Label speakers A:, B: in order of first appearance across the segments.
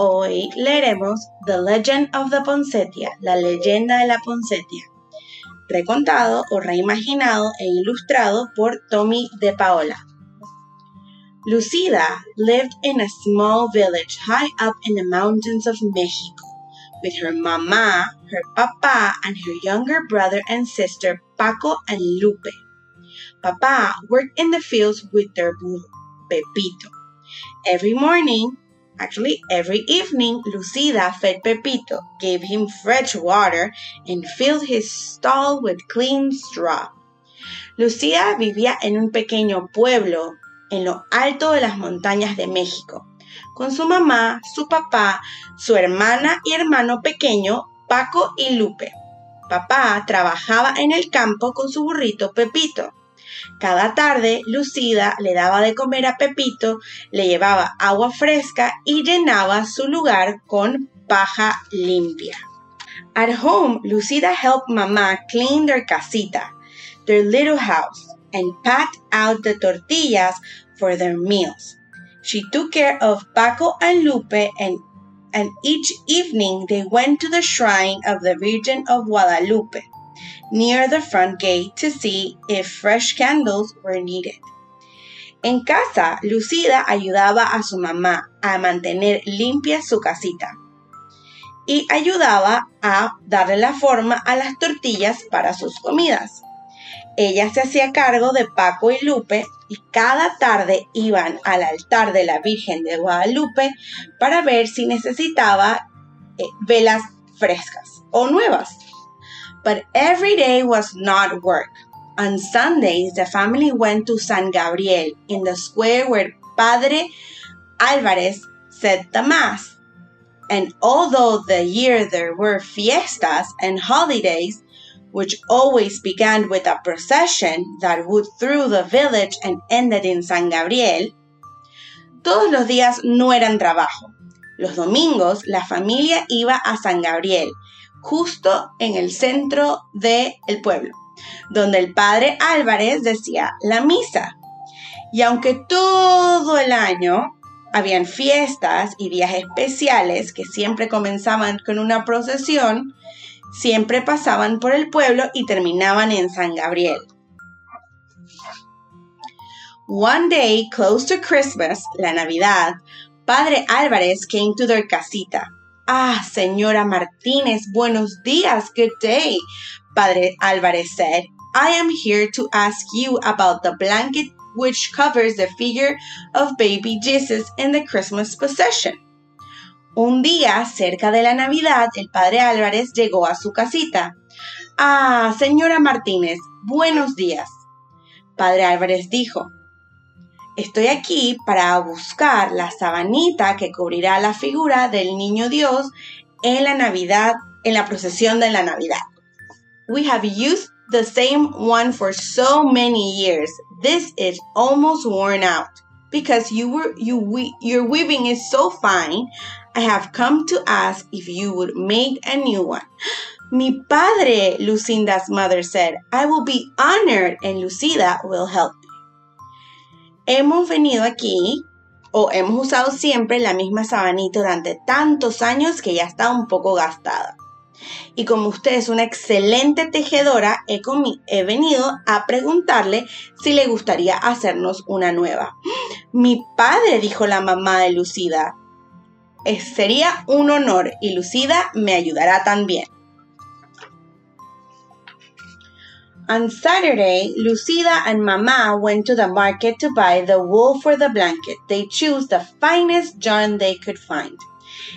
A: Hoy leeremos The Legend of the Poncetia, la leyenda de la Poncetia, recontado o reimaginado e ilustrado por Tommy de Paola. Lucida lived in a small village high up in the mountains of Mexico with her mama, her papa, and her younger brother and sister Paco and Lupe. Papa worked in the fields with their burro, Pepito. Every morning, Actually, every evening, Lucida fed Pepito, gave him fresh water, and filled his stall with clean straw. Lucía vivía en un pequeño pueblo en lo alto de las montañas de México, con su mamá, su papá, su hermana y hermano pequeño, Paco y Lupe. Papá trabajaba en el campo con su burrito Pepito. Cada tarde, Lucida le daba de comer a Pepito, le llevaba agua fresca y llenaba su lugar con paja limpia. At home, Lucida helped Mamá clean their casita, their little house, and packed out the tortillas for their meals. She took care of Paco and Lupe and and each evening they went to the shrine of the Virgin of Guadalupe near the front gate to see if fresh candles were needed. En casa, Lucida ayudaba a su mamá a mantener limpia su casita y ayudaba a darle la forma a las tortillas para sus comidas. Ella se hacía cargo de Paco y Lupe y cada tarde iban al altar de la Virgen de Guadalupe para ver si necesitaba eh, velas frescas o nuevas. But every day was not work. On Sundays, the family went to San Gabriel in the square where Padre Alvarez said the Mass. And although the year there were fiestas and holidays, which always began with a procession that would through the village and ended in San Gabriel, todos los días no eran trabajo. Los domingos la familia iba a San Gabriel justo en el centro del el pueblo, donde el padre Álvarez decía la misa. Y aunque todo el año habían fiestas y días especiales que siempre comenzaban con una procesión, siempre pasaban por el pueblo y terminaban en San Gabriel. One day, close to Christmas, la Navidad, Padre Álvarez came to their casita Ah, señora Martínez, buenos días. Good day. Padre Álvarez said, I am here to ask you about the blanket which covers the figure of baby Jesus in the Christmas procession. Un día, cerca de la Navidad, el padre Álvarez llegó a su casita. Ah, señora Martínez, buenos días. Padre Álvarez dijo, Estoy aquí para buscar la sabanita que cubrirá la figura del niño Dios en la Navidad, en la procesión de la Navidad. We have used the same one for so many years. This is almost worn out. Because you were you we, your weaving is so fine, I have come to ask if you would make a new one. Mi padre, Lucinda's mother said, I will be honored and Lucida will help hemos venido aquí o hemos usado siempre la misma sabanita durante tantos años que ya está un poco gastada. Y como usted es una excelente tejedora, he, he, venido a preguntarle si le gustaría hacernos una nueva. Mi padre, dijo la mamá de Lucida. sería un honor y Lucida me ayudará también. On Saturday, Lucida and Mama went to the market to buy the wool for the blanket. They chose the finest yarn they could find.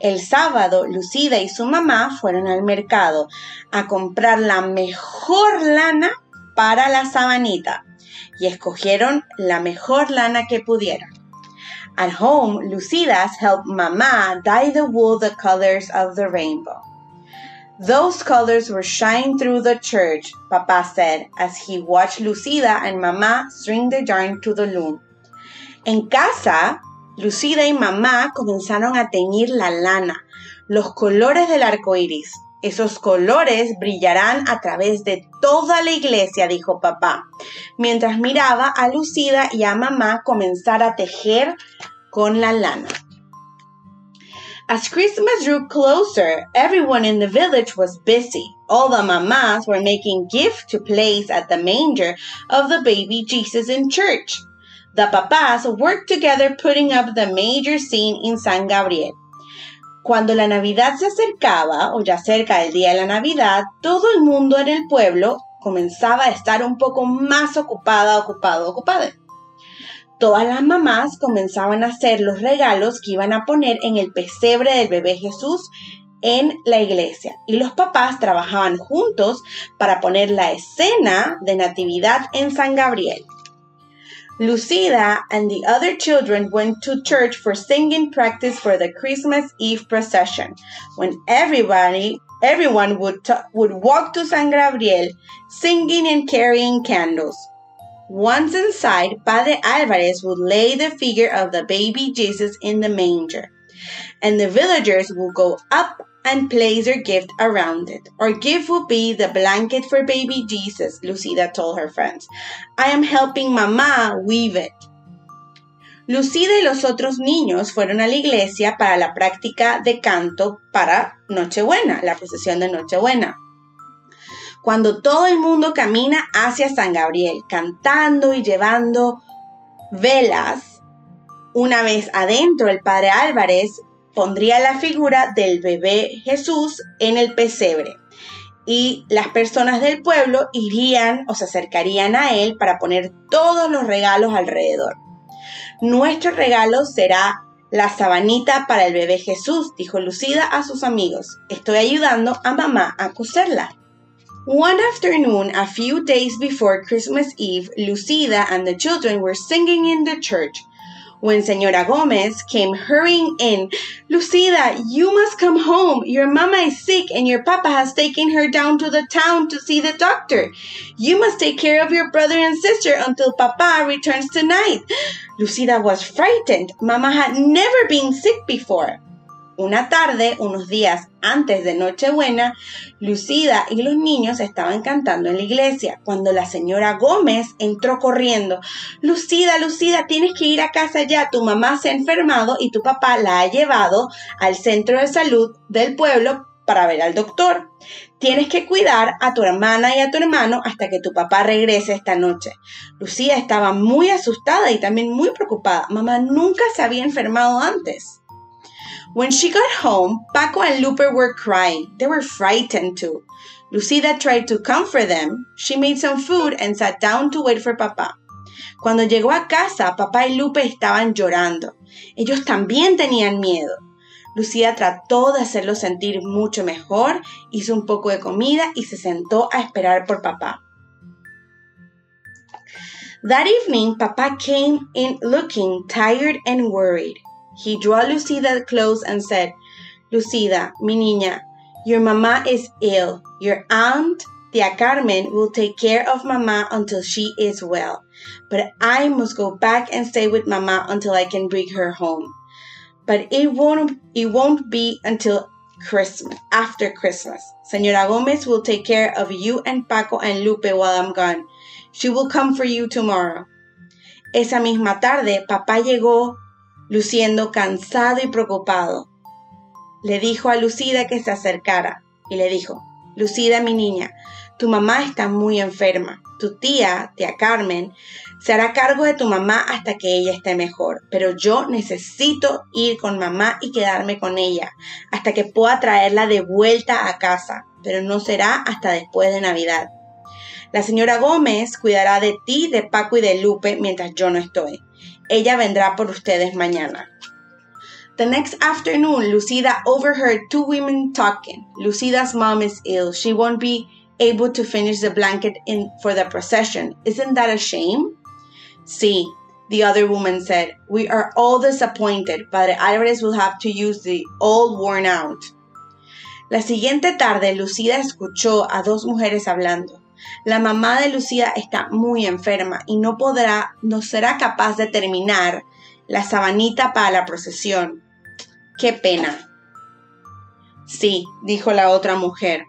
A: El sábado, Lucida y su mamá fueron al mercado a comprar la mejor lana para la sabanita y escogieron la mejor lana que pudieron. At home, Lucidas helped Mama dye the wool the colors of the rainbow. Those colors were shining through the church, Papa said as he watched Lucida and Mamá string the yarn to the loom. En casa, Lucida y Mamá comenzaron a teñir la lana, los colores del arco iris. Esos colores brillarán a través de toda la iglesia, dijo papá, mientras miraba a Lucida y a mamá comenzar a tejer con la lana. As Christmas drew closer, everyone in the village was busy. All the mamas were making gifts to place at the manger of the baby Jesus in church. The papas worked together putting up the major scene in San Gabriel. Cuando la Navidad se acercaba, o ya cerca del día de la Navidad, todo el mundo en el pueblo comenzaba a estar un poco más ocupada, ocupado, ocupada. Todas las mamás comenzaban a hacer los regalos que iban a poner en el pesebre del bebé Jesús en la iglesia y los papás trabajaban juntos para poner la escena de Natividad en San Gabriel. Lucida and the other children went to church for singing practice for the Christmas Eve procession, when everybody everyone would, would walk to San Gabriel singing and carrying candles. Once inside, Padre Alvarez would lay the figure of the baby Jesus in the manger, and the villagers would go up and place their gift around it. Our gift will be the blanket for baby Jesus, Lucida told her friends. I am helping Mama weave it. Lucida y los otros niños fueron a la iglesia para la práctica de canto para Nochebuena, la procesión de Nochebuena. Cuando todo el mundo camina hacia San Gabriel, cantando y llevando velas, una vez adentro el padre Álvarez pondría la figura del bebé Jesús en el pesebre y las personas del pueblo irían o se acercarían a él para poner todos los regalos alrededor. Nuestro regalo será la sabanita para el bebé Jesús, dijo Lucida a sus amigos. Estoy ayudando a mamá a coserla. One afternoon, a few days before Christmas Eve, Lucida and the children were singing in the church. When Senora Gomez came hurrying in, Lucida, you must come home. Your mama is sick and your papa has taken her down to the town to see the doctor. You must take care of your brother and sister until papa returns tonight. Lucida was frightened. Mama had never been sick before. Una tarde, unos días antes de Nochebuena, Lucida y los niños estaban cantando en la iglesia cuando la señora Gómez entró corriendo. Lucida, Lucida, tienes que ir a casa ya. Tu mamá se ha enfermado y tu papá la ha llevado al centro de salud del pueblo para ver al doctor. Tienes que cuidar a tu hermana y a tu hermano hasta que tu papá regrese esta noche. Lucía estaba muy asustada y también muy preocupada. Mamá nunca se había enfermado antes. When she got home, Paco and Lupe were crying. They were frightened too. Lucida tried to comfort them. She made some food and sat down to wait for papá. Cuando llegó a casa, papá y Lupe estaban llorando. Ellos también tenían miedo. Lucía trató de hacerlo sentir mucho mejor, hizo un poco de comida y se sentó a esperar por papá. That evening, Papa came in looking tired and worried. He drew Lucida close and said, Lucida, mi niña, your mama is ill. Your aunt, Tia Carmen, will take care of mama until she is well. But I must go back and stay with mama until I can bring her home. But it won't it won't be until Christmas, after Christmas. Senora Gomez will take care of you and Paco and Lupe while I'm gone. She will come for you tomorrow. Esa misma tarde, papá llegó luciendo cansado y preocupado. Le dijo a Lucida que se acercara y le dijo, Lucida, mi niña, tu mamá está muy enferma. Tu tía, tía Carmen, se hará cargo de tu mamá hasta que ella esté mejor, pero yo necesito ir con mamá y quedarme con ella hasta que pueda traerla de vuelta a casa, pero no será hasta después de Navidad. La señora Gómez cuidará de ti, de Paco y de Lupe mientras yo no estoy. Ella vendrá por ustedes mañana. The next afternoon, Lucida overheard two women talking. Lucida's mom is ill. She won't be able to finish the blanket in, for the procession. Isn't that a shame? Sí, The other woman said, We are all disappointed. Padre Álvarez will have to use the old worn out. La siguiente tarde, Lucida escuchó a dos mujeres hablando. La mamá de Lucida está muy enferma y no podrá, no será capaz de terminar la sabanita para la procesión. Qué pena. Sí, dijo la otra mujer.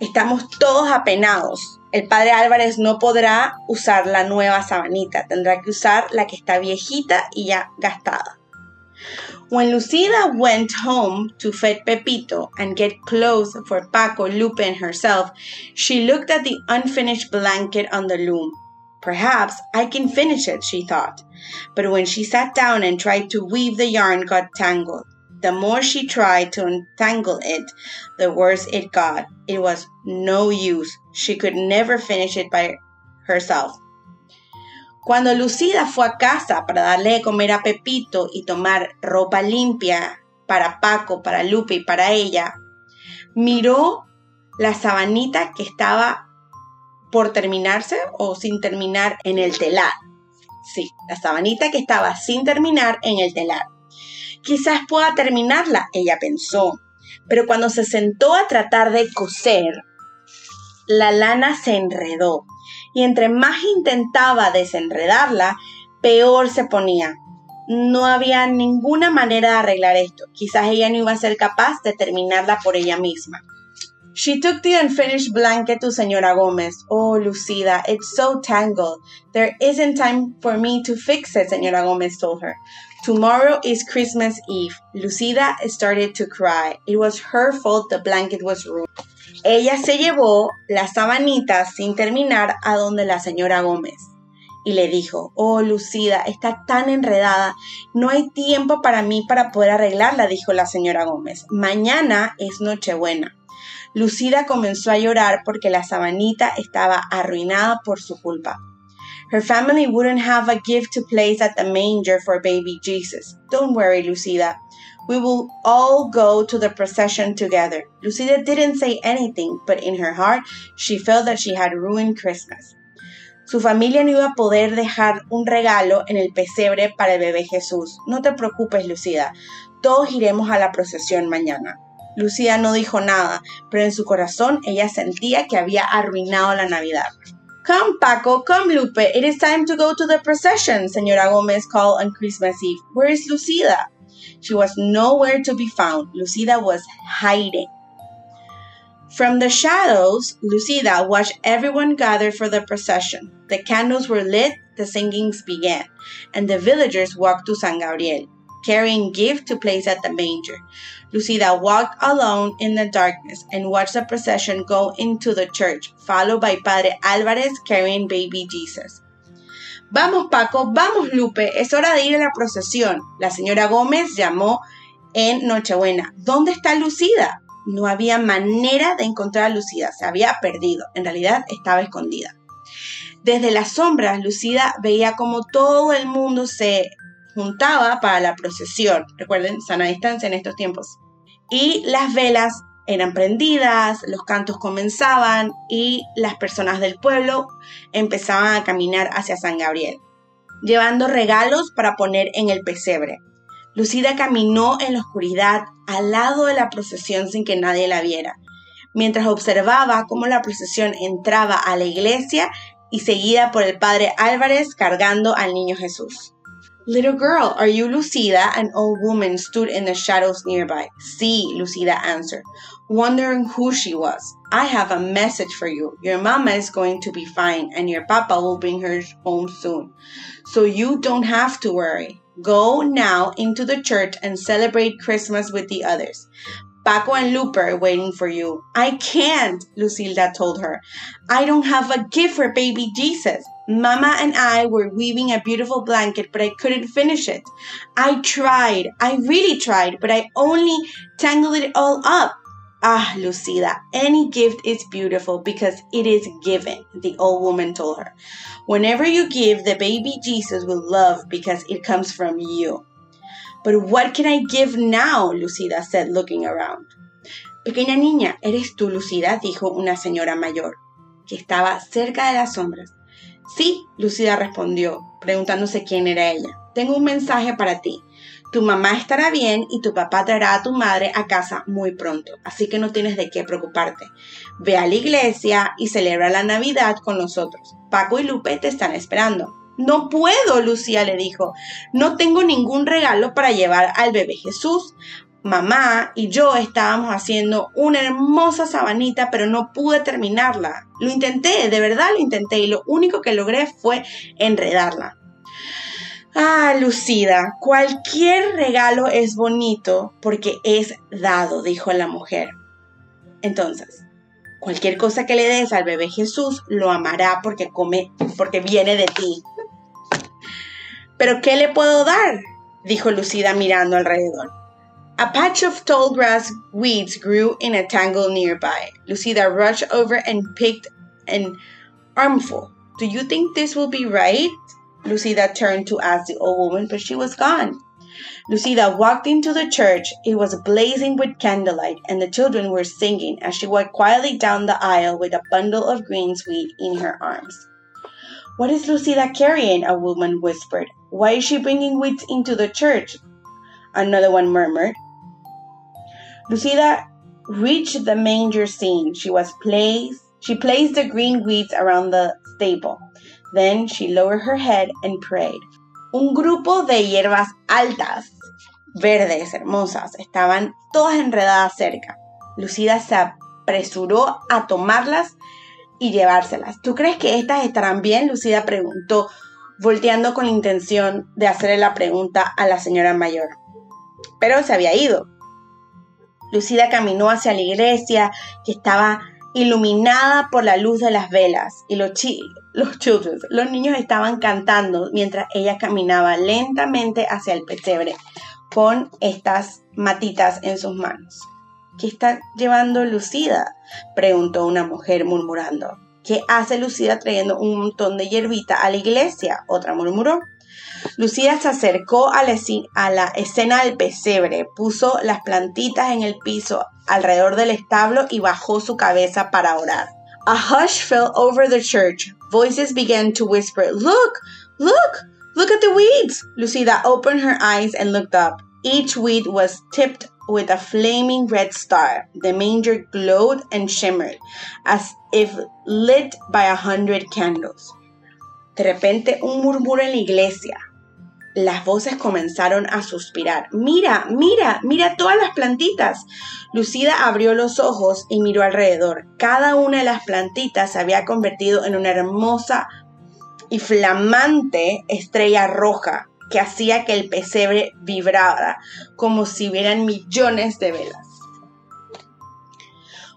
A: Estamos todos apenados. El padre Álvarez no podrá usar la nueva sabanita, tendrá que usar la que está viejita y ya gastada. When Lucida went home to feed Pepito and get clothes for Paco, Lupe, and herself, she looked at the unfinished blanket on the loom. Perhaps I can finish it, she thought. But when she sat down and tried to weave, the yarn got tangled. The more she tried to untangle it, the worse it got. It was no use. She could never finish it by herself. Cuando Lucida fue a casa para darle de comer a Pepito y tomar ropa limpia para Paco, para Lupe y para ella, miró la sabanita que estaba por terminarse o sin terminar en el telar. Sí, la sabanita que estaba sin terminar en el telar. Quizás pueda terminarla, ella pensó, pero cuando se sentó a tratar de coser, la lana se enredó y entre más intentaba desenredarla, peor se ponía. No había ninguna manera de arreglar esto. Quizás ella no iba a ser capaz de terminarla por ella misma. She took the unfinished blanket to Señora Gómez. Oh, Lucida, it's so tangled. There isn't time for me to fix it, Señora Gómez told her. Tomorrow is Christmas Eve. Lucida started to cry. It was her fault the blanket was ruined. Ella se llevó la sabanita sin terminar a donde la señora Gómez y le dijo, oh Lucida, está tan enredada, no hay tiempo para mí para poder arreglarla, dijo la señora Gómez. Mañana es Nochebuena. Lucida comenzó a llorar porque la sabanita estaba arruinada por su culpa. Her family wouldn't have a gift to place at the manger for baby Jesus. Don't worry, Lucida. We will all go to the procession together. Lucida didn't say anything, but in her heart she felt that she had ruined Christmas. Su familia no iba a poder dejar un regalo en el pesebre para el bebé Jesús. No te preocupes, Lucida. Todos iremos a la procesión mañana. Lucida no dijo nada, pero en su corazón ella sentía que había arruinado la Navidad. Come, Paco, come, Lupe. It is time to go to the procession, Señora Gómez called on Christmas Eve. Where is Lucida? She was nowhere to be found. Lucida was hiding. From the shadows, Lucida watched everyone gather for the procession. The candles were lit, the singings began, and the villagers walked to San Gabriel, carrying gifts to place at the manger. Lucida walked alone in the darkness and watched the procession go into the church, followed by Padre Alvarez carrying baby Jesus. Vamos Paco, vamos Lupe, es hora de ir a la procesión. La señora Gómez llamó en Nochebuena. ¿Dónde está Lucida? No había manera de encontrar a Lucida, se había perdido, en realidad estaba escondida. Desde las sombras, Lucida veía como todo el mundo se juntaba para la procesión. Recuerden, sana distancia en estos tiempos. Y las velas eran prendidas, los cantos comenzaban y las personas del pueblo empezaban a caminar hacia San Gabriel, llevando regalos para poner en el pesebre. Lucida caminó en la oscuridad al lado de la procesión sin que nadie la viera, mientras observaba cómo la procesión entraba a la iglesia y seguida por el padre Álvarez cargando al niño Jesús. Little girl, are you Lucida? An old woman stood in the shadows nearby. See, Lucida answered, wondering who she was. I have a message for you. Your mama is going to be fine, and your papa will bring her home soon. So you don't have to worry. Go now into the church and celebrate Christmas with the others. Paco and Lupe are waiting for you. I can't, Lucilda told her. I don't have a gift for baby Jesus. Mama and I were weaving a beautiful blanket, but I couldn't finish it. I tried. I really tried, but I only tangled it all up. Ah, Lucida, any gift is beautiful because it is given, the old woman told her. Whenever you give, the baby Jesus will love because it comes from you. But what can I give now? Lucida said, looking around. Pequeña niña, ¿eres tú, Lucida? dijo una señora mayor, que estaba cerca de las sombras. Sí, Lucida respondió, preguntándose quién era ella. Tengo un mensaje para ti. Tu mamá estará bien y tu papá traerá a tu madre a casa muy pronto, así que no tienes de qué preocuparte. Ve a la iglesia y celebra la Navidad con nosotros. Paco y Lupe te están esperando. No puedo, Lucía le dijo. No tengo ningún regalo para llevar al bebé Jesús. Mamá y yo estábamos haciendo una hermosa sabanita, pero no pude terminarla. Lo intenté, de verdad lo intenté, y lo único que logré fue enredarla. Ah, Lucida, cualquier regalo es bonito porque es dado, dijo la mujer. Entonces, cualquier cosa que le des al bebé Jesús lo amará porque come, porque viene de ti. Pero ¿qué le puedo dar? dijo Lucida mirando alrededor. A patch of tall grass weeds grew in a tangle nearby. Lucida rushed over and picked an armful. Do you think this will be right? Lucida turned to ask the old woman, but she was gone. Lucida walked into the church. It was blazing with candlelight, and the children were singing as she walked quietly down the aisle with a bundle of green greensweet in her arms. What is Lucida carrying? A woman whispered. Why is she bringing weeds into the church? Another one murmured. Lucida reached the manger scene. She was placed she placed the green weeds around the stable. Then she lowered her head and prayed. Un grupo de hierbas altas, verdes, hermosas, estaban todas enredadas cerca. Lucida se apresuró a tomarlas y llevárselas. ¿Tú crees que estas estarán bien? Lucida preguntó, volteando con la intención de hacerle la pregunta a la señora mayor. Pero se había ido. Lucida caminó hacia la iglesia que estaba iluminada por la luz de las velas y los, children, los niños estaban cantando mientras ella caminaba lentamente hacia el pesebre con estas matitas en sus manos. ¿Qué está llevando Lucida? preguntó una mujer murmurando. ¿Qué hace Lucida trayendo un montón de hierbita a la iglesia? Otra murmuró. Lucía se acercó a la, escena del pesebre, puso las plantitas en el piso alrededor del establo y bajó su cabeza para orar. A hush fell over the church. Voices began to whisper, Look, look, look at the weeds. Lucida opened her eyes and looked up. Each weed was tipped with a flaming red star. The manger glowed and shimmered as if lit by a hundred candles. De repente, un murmuro en la iglesia. Las voces comenzaron a suspirar. Mira, mira, mira todas las plantitas. Lucida abrió los ojos y miró alrededor. Cada una de las plantitas se había convertido en una hermosa y flamante estrella roja que hacía que el pesebre vibrara como si hubieran millones de velas.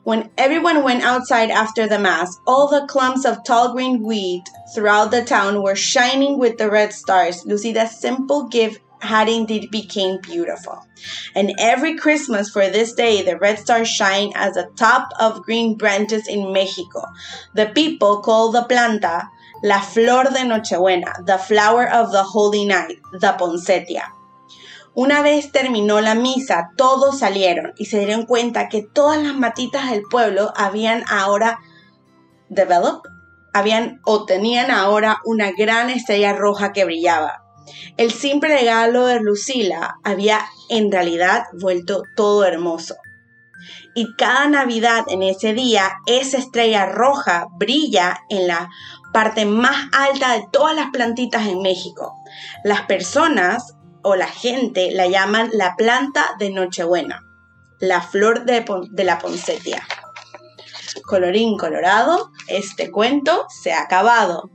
A: When everyone went outside after the mass, all the clumps of tall green wheat throughout the town were shining with the red stars. Lucida's simple gift had indeed became beautiful. And every Christmas for this day, the red stars shine as the top of green branches in Mexico. The people call the planta la flor de Nochebuena, the flower of the holy night, the poinsettia. Una vez terminó la misa, todos salieron y se dieron cuenta que todas las matitas del pueblo habían ahora developed, habían o tenían ahora una gran estrella roja que brillaba. El simple regalo de Lucila había en realidad vuelto todo hermoso. Y cada Navidad en ese día, esa estrella roja brilla en la parte más alta de todas las plantitas en México. Las personas o la gente la llaman la planta de Nochebuena, la flor de, la poncetia. Colorín colorado, este cuento se ha acabado.